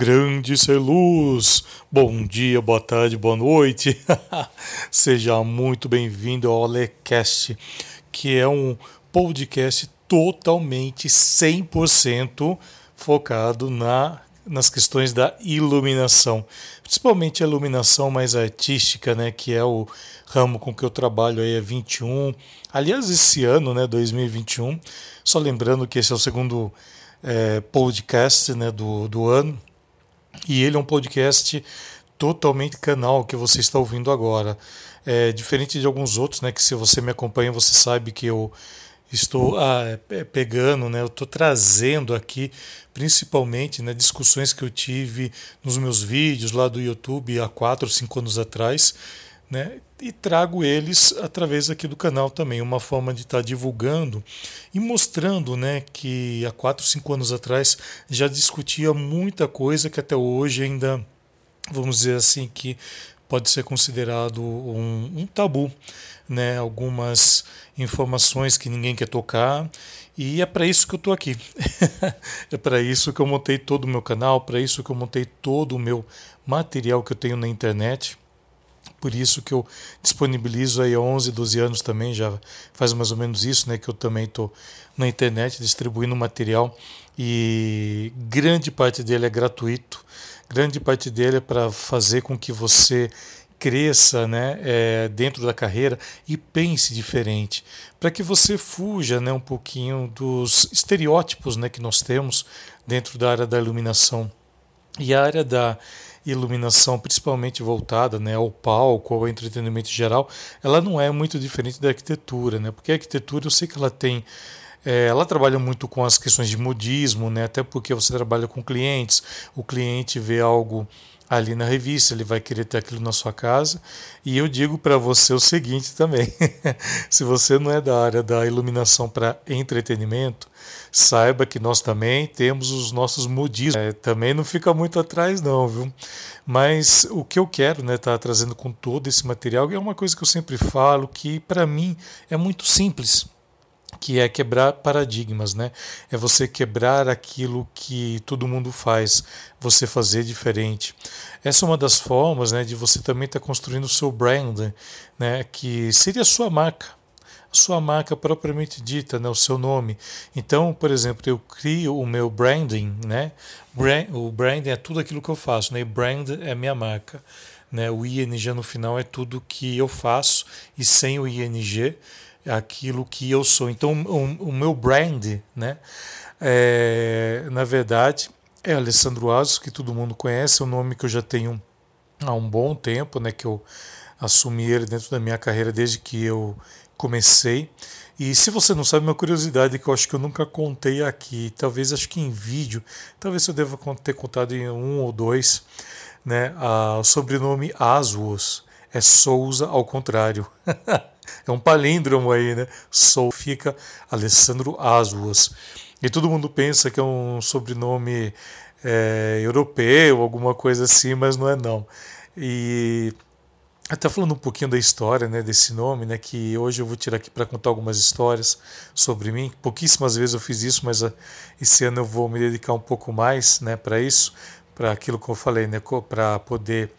Grande ser luz, bom dia, boa tarde, boa noite. Seja muito bem-vindo ao Olecast, que é um podcast totalmente 100% focado na, nas questões da iluminação, principalmente a iluminação mais artística, né, que é o ramo com que eu trabalho aí há 21. Aliás, esse ano, né, 2021, só lembrando que esse é o segundo é, podcast né, do, do ano e ele é um podcast totalmente canal que você está ouvindo agora. É diferente de alguns outros, né? Que se você me acompanha, você sabe que eu estou ah, é, pegando, né? Eu estou trazendo aqui, principalmente, né, discussões que eu tive nos meus vídeos lá do YouTube há quatro, cinco anos atrás, né? E trago eles através aqui do canal também, uma forma de estar tá divulgando e mostrando, né, que há quatro, cinco anos atrás já discutia muita coisa que até hoje ainda, vamos dizer assim, que pode ser considerado um, um tabu, né? Algumas informações que ninguém quer tocar e é para isso que eu estou aqui. é para isso que eu montei todo o meu canal, para isso que eu montei todo o meu material que eu tenho na internet por isso que eu disponibilizo aí há 11, 12 anos também, já faz mais ou menos isso, né, que eu também estou na internet distribuindo material e grande parte dele é gratuito, grande parte dele é para fazer com que você cresça né, é, dentro da carreira e pense diferente, para que você fuja né, um pouquinho dos estereótipos né, que nós temos dentro da área da iluminação. E a área da iluminação, principalmente voltada né, ao palco, ao entretenimento geral, ela não é muito diferente da arquitetura, né? Porque a arquitetura eu sei que ela tem é, ela trabalha muito com as questões de modismo, né? até porque você trabalha com clientes, o cliente vê algo ali na revista, ele vai querer ter aquilo na sua casa. E eu digo para você o seguinte também: se você não é da área da iluminação para entretenimento, saiba que nós também temos os nossos modismos. É, também não fica muito atrás, não, viu? Mas o que eu quero, né, tá trazendo com todo esse material é uma coisa que eu sempre falo que para mim é muito simples que é quebrar paradigmas, né? É você quebrar aquilo que todo mundo faz, você fazer diferente. Essa é uma das formas, né, de você também estar tá construindo o seu brand, né, que seria a sua marca, sua marca propriamente dita, né, o seu nome. Então, por exemplo, eu crio o meu branding, né? o branding é tudo aquilo que eu faço, né? E brand é minha marca, né? O ing no final é tudo que eu faço e sem o ing aquilo que eu sou. Então, o, o meu brand, né, é, na verdade, é Alessandro Asos, que todo mundo conhece, é um nome que eu já tenho há um bom tempo, né, que eu assumi ele dentro da minha carreira desde que eu comecei. E se você não sabe, uma curiosidade que eu acho que eu nunca contei aqui, talvez acho que em vídeo, talvez eu deva ter contado em um ou dois, né, a, o sobrenome Aswos é Souza ao contrário. É um palíndromo aí, né? Sou fica Alessandro Aswas. E todo mundo pensa que é um sobrenome é, europeu, alguma coisa assim, mas não é não. E até falando um pouquinho da história né, desse nome, né, que hoje eu vou tirar aqui para contar algumas histórias sobre mim. Pouquíssimas vezes eu fiz isso, mas ah, esse ano eu vou me dedicar um pouco mais né, para isso, para aquilo que eu falei, né, para poder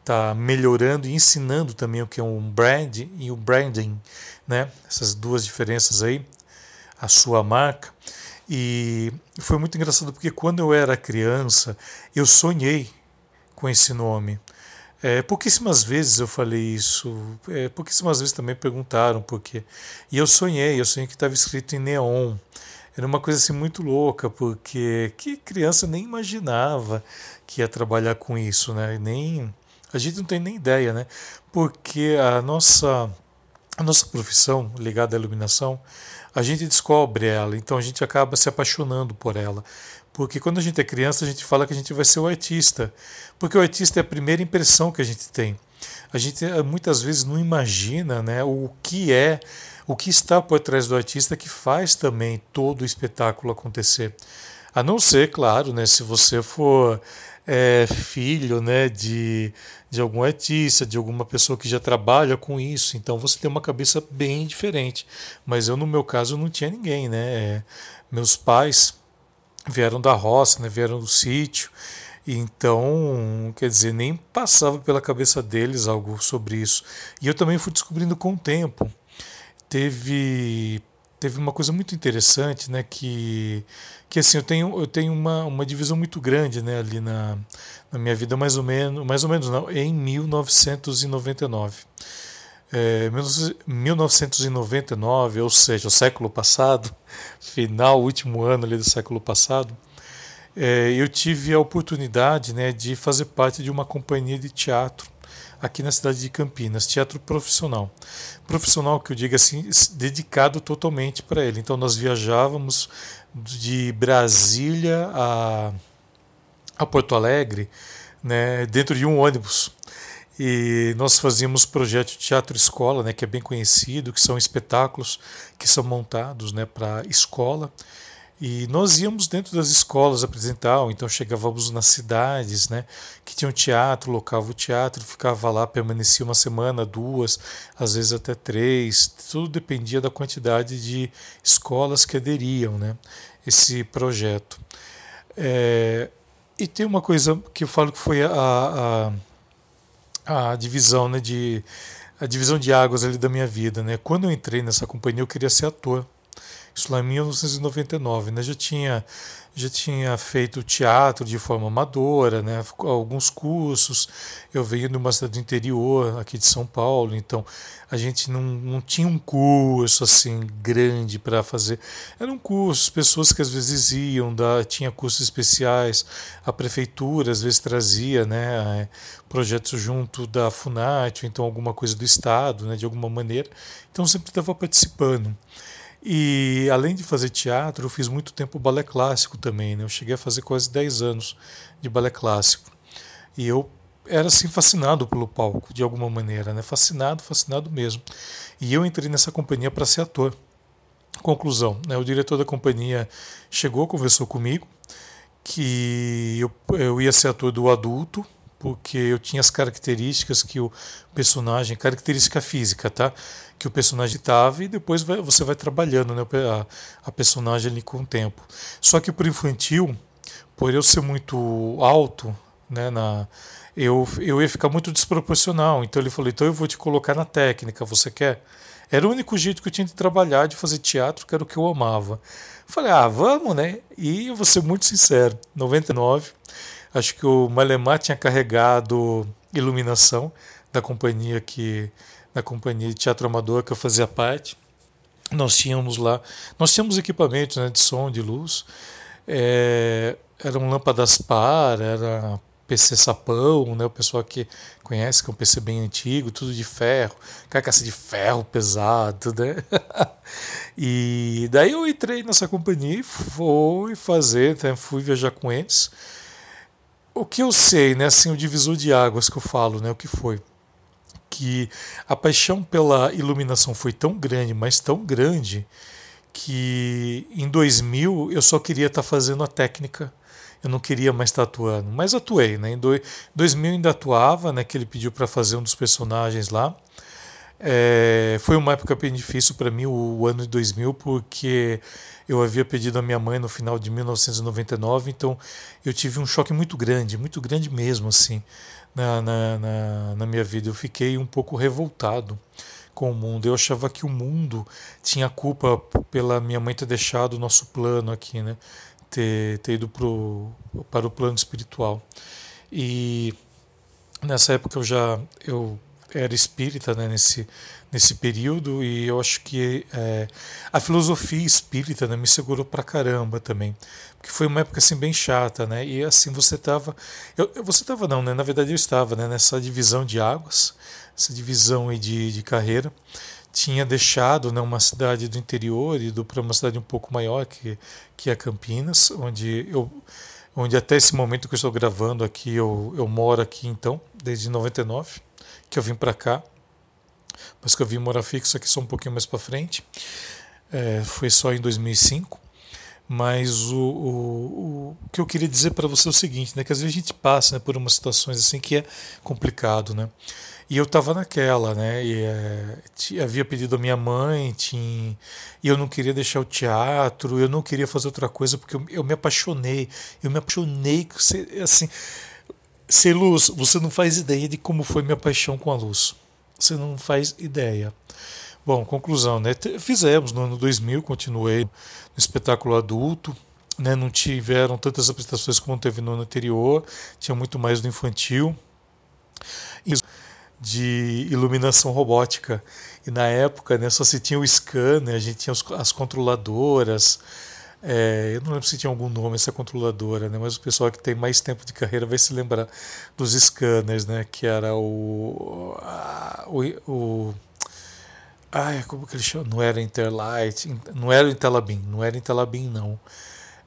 está melhorando e ensinando também o que é um brand e o branding, né? Essas duas diferenças aí, a sua marca. E foi muito engraçado porque quando eu era criança, eu sonhei com esse nome. É, pouquíssimas vezes eu falei isso, é, pouquíssimas vezes também perguntaram por quê. E eu sonhei, eu sonhei que estava escrito em neon. Era uma coisa assim muito louca, porque que criança nem imaginava que ia trabalhar com isso, né? Nem a gente não tem nem ideia, né? Porque a nossa, a nossa profissão ligada à iluminação, a gente descobre ela, então a gente acaba se apaixonando por ela. Porque quando a gente é criança, a gente fala que a gente vai ser o artista. Porque o artista é a primeira impressão que a gente tem. A gente eh, muitas vezes não imagina né, o que é, o que está por trás do artista que faz também todo o espetáculo acontecer. A não ser, claro, né, se você for é, filho né, de, de algum artista, de alguma pessoa que já trabalha com isso, então você tem uma cabeça bem diferente. Mas eu, no meu caso, não tinha ninguém. Né? Meus pais vieram da roça, né, vieram do sítio, Então, quer dizer, nem passava pela cabeça deles algo sobre isso. E eu também fui descobrindo com o tempo. Teve teve uma coisa muito interessante, né, que que assim, eu tenho eu tenho uma, uma divisão muito grande, né, ali na, na minha vida mais ou menos, mais ou menos não, em 1999. É, 1999, ou seja, o século passado, final, último ano ali do século passado, é, eu tive a oportunidade né, de fazer parte de uma companhia de teatro aqui na cidade de Campinas, teatro profissional. Profissional que eu digo assim, dedicado totalmente para ele. Então nós viajávamos de Brasília a, a Porto Alegre, né, dentro de um ônibus. E nós fazíamos projeto de teatro escola, né, que é bem conhecido, que são espetáculos que são montados, né, para escola. E nós íamos dentro das escolas apresentar, então chegávamos nas cidades, né, que tinham teatro, locava o teatro, ficava lá, permanecia uma semana, duas, às vezes até três, tudo dependia da quantidade de escolas que aderiam, né, esse projeto. É, e tem uma coisa que eu falo que foi a, a, a divisão, né, de a divisão de águas ali da minha vida, né. Quando eu entrei nessa companhia, eu queria ser ator. Isso lá em 1999, né? Já tinha já tinha feito teatro de forma amadora, né? Alguns cursos. Eu venho de uma cidade do interior, aqui de São Paulo, então a gente não, não tinha um curso assim grande para fazer. Eram cursos, pessoas que às vezes iam, da, tinha cursos especiais, a prefeitura às vezes trazia, né? Projetos junto da Funat, ou então alguma coisa do Estado, né? De alguma maneira. Então sempre estava participando. E além de fazer teatro, eu fiz muito tempo balé clássico também. Né? Eu cheguei a fazer quase 10 anos de balé clássico. E eu era assim fascinado pelo palco, de alguma maneira, né? Fascinado, fascinado mesmo. E eu entrei nessa companhia para ser ator. Conclusão, né? O diretor da companhia chegou, conversou comigo que eu, eu ia ser ator do adulto, porque eu tinha as características que o personagem, característica física, tá? Que o personagem tava e depois vai, você vai trabalhando, né? A, a personagem ali com o tempo. Só que para infantil, por eu ser muito alto, né? Na, eu, eu ia ficar muito desproporcional. Então ele falou: então eu vou te colocar na técnica, você quer? Era o único jeito que eu tinha de trabalhar, de fazer teatro, que era o que eu amava. Falei, ah, vamos, né? E eu vou ser muito sincero: 99 Acho que o Malemar tinha carregado iluminação da companhia que da companhia de teatro amador que eu fazia parte. Nós tínhamos lá, nós tínhamos equipamentos né, de som, de luz. É, eram lâmpadas par, era PC sapão, né? O pessoal que conhece que é um PC bem antigo, tudo de ferro, carcaça de ferro pesado, né? e daí eu entrei nessa companhia e fui fazer, né? fui viajar com eles o que eu sei, né, assim, o divisor de águas que eu falo, né, o que foi? Que a paixão pela iluminação foi tão grande, mas tão grande, que em 2000 eu só queria estar tá fazendo a técnica, eu não queria mais estar tá atuando, mas atuei, né? Em 2000 ainda atuava, né? Que ele pediu para fazer um dos personagens lá. É, foi uma época bem difícil para mim, o, o ano de 2000, porque eu havia pedido a minha mãe no final de 1999, então eu tive um choque muito grande, muito grande mesmo, assim, na, na, na, na minha vida. Eu fiquei um pouco revoltado com o mundo. Eu achava que o mundo tinha culpa pela minha mãe ter deixado o nosso plano aqui, né? Ter, ter ido pro, para o plano espiritual. E nessa época eu já eu era espírita né, nesse, nesse período e eu acho que é, a filosofia espírita né, me segurou pra caramba também porque foi uma época assim bem chata né e assim você estava você estava não né na verdade eu estava né, nessa divisão de águas essa divisão de, de carreira tinha deixado né, uma cidade do interior e ido para uma cidade um pouco maior que que é Campinas onde eu onde até esse momento que eu estou gravando aqui eu, eu moro aqui então desde 99 que eu vim para cá mas que eu vim morar fixo aqui só um pouquinho mais para frente. É, foi só em 2005. Mas o, o, o que eu queria dizer para você é o seguinte, né? Que às vezes a gente passa né, por umas situações assim que é complicado, né? E eu estava naquela, né? E é, havia pedido a minha mãe, tinha, e eu não queria deixar o teatro, eu não queria fazer outra coisa porque eu, eu me apaixonei, eu me apaixonei, assim, ser luz, você não faz ideia de como foi minha paixão com a luz. Você não faz ideia. Bom, conclusão, né? Fizemos no ano 2000, continuei no espetáculo adulto, né? Não tiveram tantas apresentações como teve no ano anterior, tinha muito mais do infantil. De iluminação robótica. E na época, né, só se tinha o scanner, a gente tinha as controladoras, é, eu não lembro se tinha algum nome essa controladora, né? mas o pessoal que tem mais tempo de carreira vai se lembrar dos scanners, né? que era o. o, o ai, como que ele chama? Não era Interlight, não era Intelabim, não era Intelabim, não.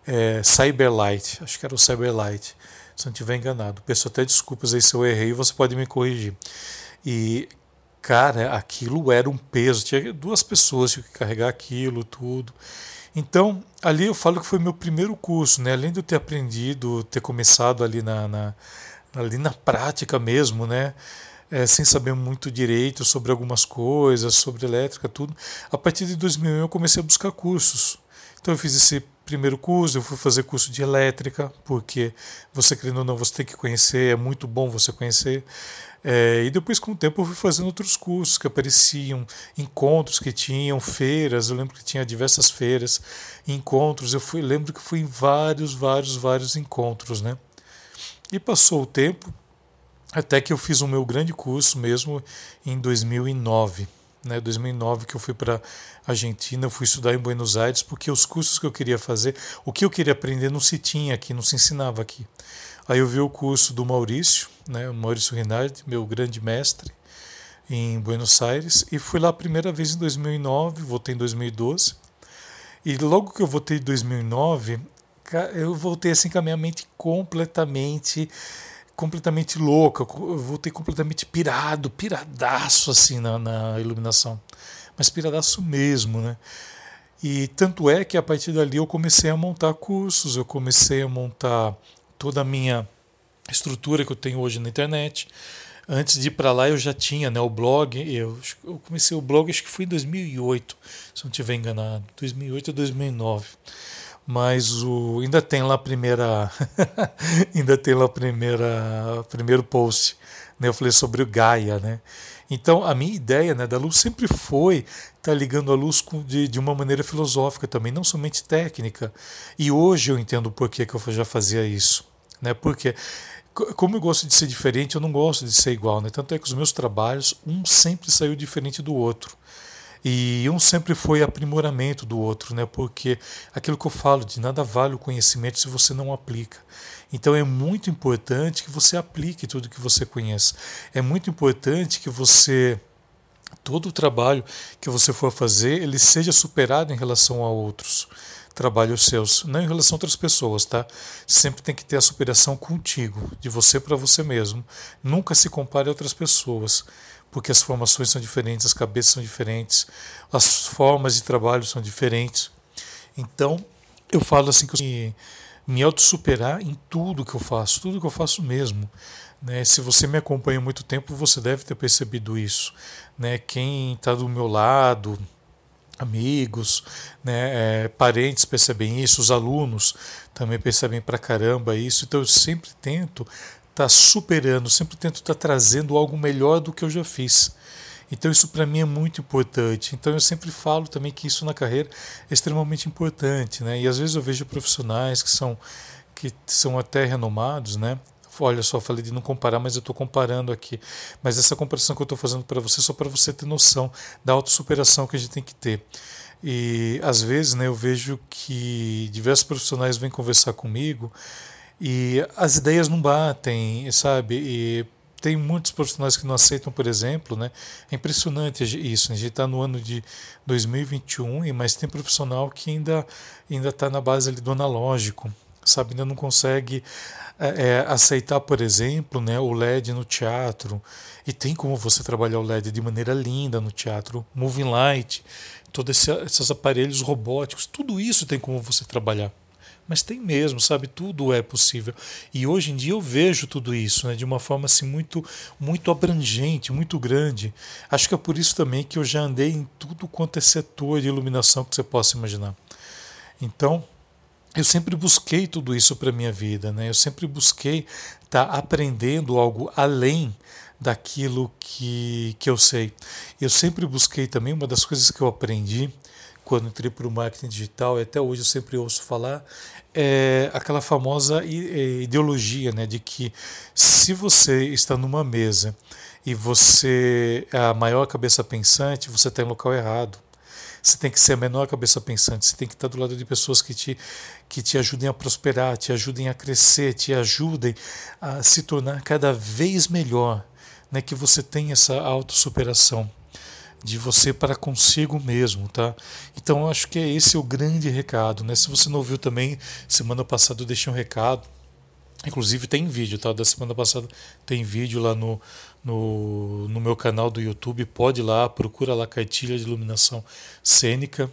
É, Cyberlight, acho que era o Cyberlight, se não estiver enganado. Peço até desculpas aí se eu errei, você pode me corrigir. E, cara, aquilo era um peso, tinha duas pessoas que carregar aquilo, tudo. Então, ali eu falo que foi meu primeiro curso, né? Além de eu ter aprendido, ter começado ali na, na ali na prática mesmo, né? É, sem saber muito direito sobre algumas coisas, sobre elétrica, tudo. A partir de 2001 eu comecei a buscar cursos. Então eu fiz esse primeiro curso, eu fui fazer curso de elétrica, porque você querendo ou não, você tem que conhecer, é muito bom você conhecer. É, e depois, com o tempo, eu fui fazendo outros cursos que apareciam, encontros que tinham, feiras. Eu lembro que tinha diversas feiras, encontros. Eu fui, lembro que fui em vários, vários, vários encontros, né? E passou o tempo, até que eu fiz o meu grande curso mesmo em 2009. Né, 2009 que eu fui para Argentina, eu fui estudar em Buenos Aires, porque os cursos que eu queria fazer, o que eu queria aprender não se tinha aqui, não se ensinava aqui. Aí eu vi o curso do Maurício, né, Maurício Rinaldi, meu grande mestre, em Buenos Aires, e fui lá a primeira vez em 2009, voltei em 2012. E logo que eu voltei em 2009, eu voltei assim com a minha mente completamente completamente louca, eu voltei completamente pirado, piradaço assim na, na iluminação. Mas piradaço mesmo, né? E tanto é que a partir dali eu comecei a montar cursos, eu comecei a montar toda a minha estrutura que eu tenho hoje na internet. Antes de ir para lá eu já tinha né, o blog, eu, eu comecei o blog acho que foi em 2008, se não estiver enganado, 2008 ou 2009. Mas o, ainda tem lá a primeira, ainda tem lá a primeira, primeiro post, né, eu falei sobre o Gaia, né? Então, a minha ideia né, da luz sempre foi estar tá ligando a luz com, de, de uma maneira filosófica também, não somente técnica. E hoje eu entendo por que, que eu já fazia isso. Né? Porque, como eu gosto de ser diferente, eu não gosto de ser igual. Né? Tanto é que os meus trabalhos, um sempre saiu diferente do outro. E um sempre foi aprimoramento do outro, né? porque aquilo que eu falo, de nada vale o conhecimento se você não aplica. Então é muito importante que você aplique tudo que você conhece. É muito importante que você todo o trabalho que você for fazer, ele seja superado em relação a outros trabalhos seus, não em relação a outras pessoas, tá? Sempre tem que ter a superação contigo, de você para você mesmo. Nunca se compare a outras pessoas, porque as formações são diferentes, as cabeças são diferentes, as formas de trabalho são diferentes. Então, eu falo assim que me autossuperar em tudo que eu faço, tudo que eu faço mesmo. Né? Se você me acompanha há muito tempo, você deve ter percebido isso. Né? Quem está do meu lado, amigos, né, é, parentes percebem isso, os alunos também percebem pra caramba isso. Então eu sempre tento tá superando, sempre tento estar tá trazendo algo melhor do que eu já fiz. Então isso para mim é muito importante. Então eu sempre falo também que isso na carreira é extremamente importante, né? E às vezes eu vejo profissionais que são que são até renomados, né? Olha só, falei de não comparar, mas eu estou comparando aqui. Mas essa comparação que eu estou fazendo para você é só para você ter noção da autossuperação que a gente tem que ter. E às vezes né, eu vejo que diversos profissionais vêm conversar comigo e as ideias não batem, sabe? E tem muitos profissionais que não aceitam, por exemplo, né? É impressionante isso. A gente está no ano de 2021 e mas tem profissional que ainda ainda está na base ali do analógico, sabe? Ainda não consegue é, aceitar, por exemplo, né, o LED no teatro. E tem como você trabalhar o LED de maneira linda no teatro, moving light, todos esses aparelhos robóticos, tudo isso tem como você trabalhar. Mas tem mesmo, sabe? Tudo é possível. E hoje em dia eu vejo tudo isso né, de uma forma assim, muito, muito abrangente, muito grande. Acho que é por isso também que eu já andei em tudo quanto é setor de iluminação que você possa imaginar. Então, eu sempre busquei tudo isso para minha vida, né? Eu sempre busquei estar tá aprendendo algo além daquilo que, que eu sei. Eu sempre busquei também, uma das coisas que eu aprendi quando entrei para o marketing digital, e até hoje eu sempre ouço falar, é aquela famosa ideologia né, de que se você está numa mesa e você é a maior cabeça pensante, você está em local errado. Você tem que ser a menor cabeça pensante, você tem que estar do lado de pessoas que te, que te ajudem a prosperar, te ajudem a crescer, te ajudem a se tornar cada vez melhor, né? que você tenha essa autossuperação de você para consigo mesmo, tá? Então acho que é esse o grande recado, né? Se você não ouviu também, semana passada eu deixei um recado, inclusive tem vídeo, tá? Da semana passada tem vídeo lá no, no, no meu canal do YouTube, pode ir lá, procura lá cartilha de iluminação cênica.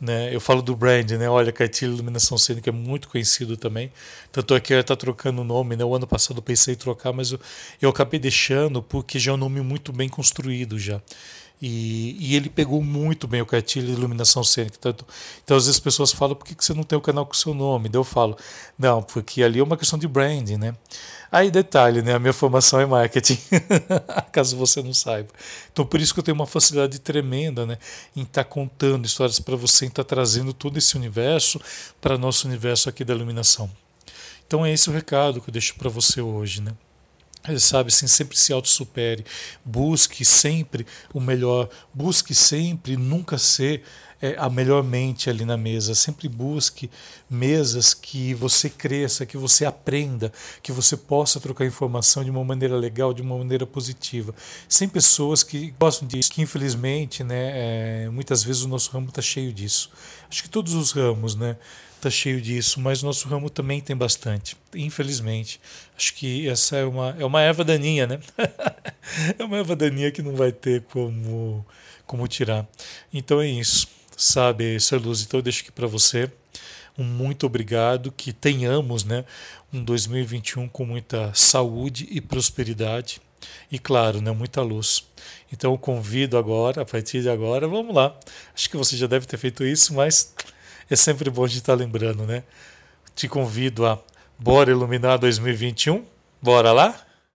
Né? Eu falo do brand, né? Olha, cartilha de iluminação cênica é muito conhecido também. Tanto é que está trocando o nome, né? O ano passado eu pensei em trocar, mas eu, eu acabei deixando porque já é um nome muito bem construído já. E, e, ele pegou muito bem o cartilho de iluminação cênica. Então, às vezes as pessoas falam, por que, que você não tem o canal com o seu nome? Daí eu falo, não, porque ali é uma questão de branding, né? Aí, detalhe, né? A minha formação é marketing, caso você não saiba. Então, por isso que eu tenho uma facilidade tremenda, né? Em estar tá contando histórias para você, em estar tá trazendo todo esse universo para nosso universo aqui da iluminação. Então, é esse o recado que eu deixo para você hoje, né? Sabe assim, sempre se autossupere, busque sempre o melhor, busque sempre nunca ser é, a melhor mente ali na mesa, sempre busque mesas que você cresça, que você aprenda, que você possa trocar informação de uma maneira legal, de uma maneira positiva. Sem pessoas que gostam disso, que infelizmente, né, é, muitas vezes o nosso ramo está cheio disso. Acho que todos os ramos, né? Está cheio disso, mas nosso ramo também tem bastante, infelizmente. Acho que essa é uma, é uma erva daninha, né? é uma erva daninha que não vai ter como, como tirar. Então é isso, sabe, Ser Luz? Então eu deixo aqui para você um muito obrigado, que tenhamos né, um 2021 com muita saúde e prosperidade e, claro, né, muita luz. Então convido agora, a partir de agora, vamos lá. Acho que você já deve ter feito isso, mas é sempre bom de estar lembrando, né? Te convido a Bora Iluminar 2021. Bora lá?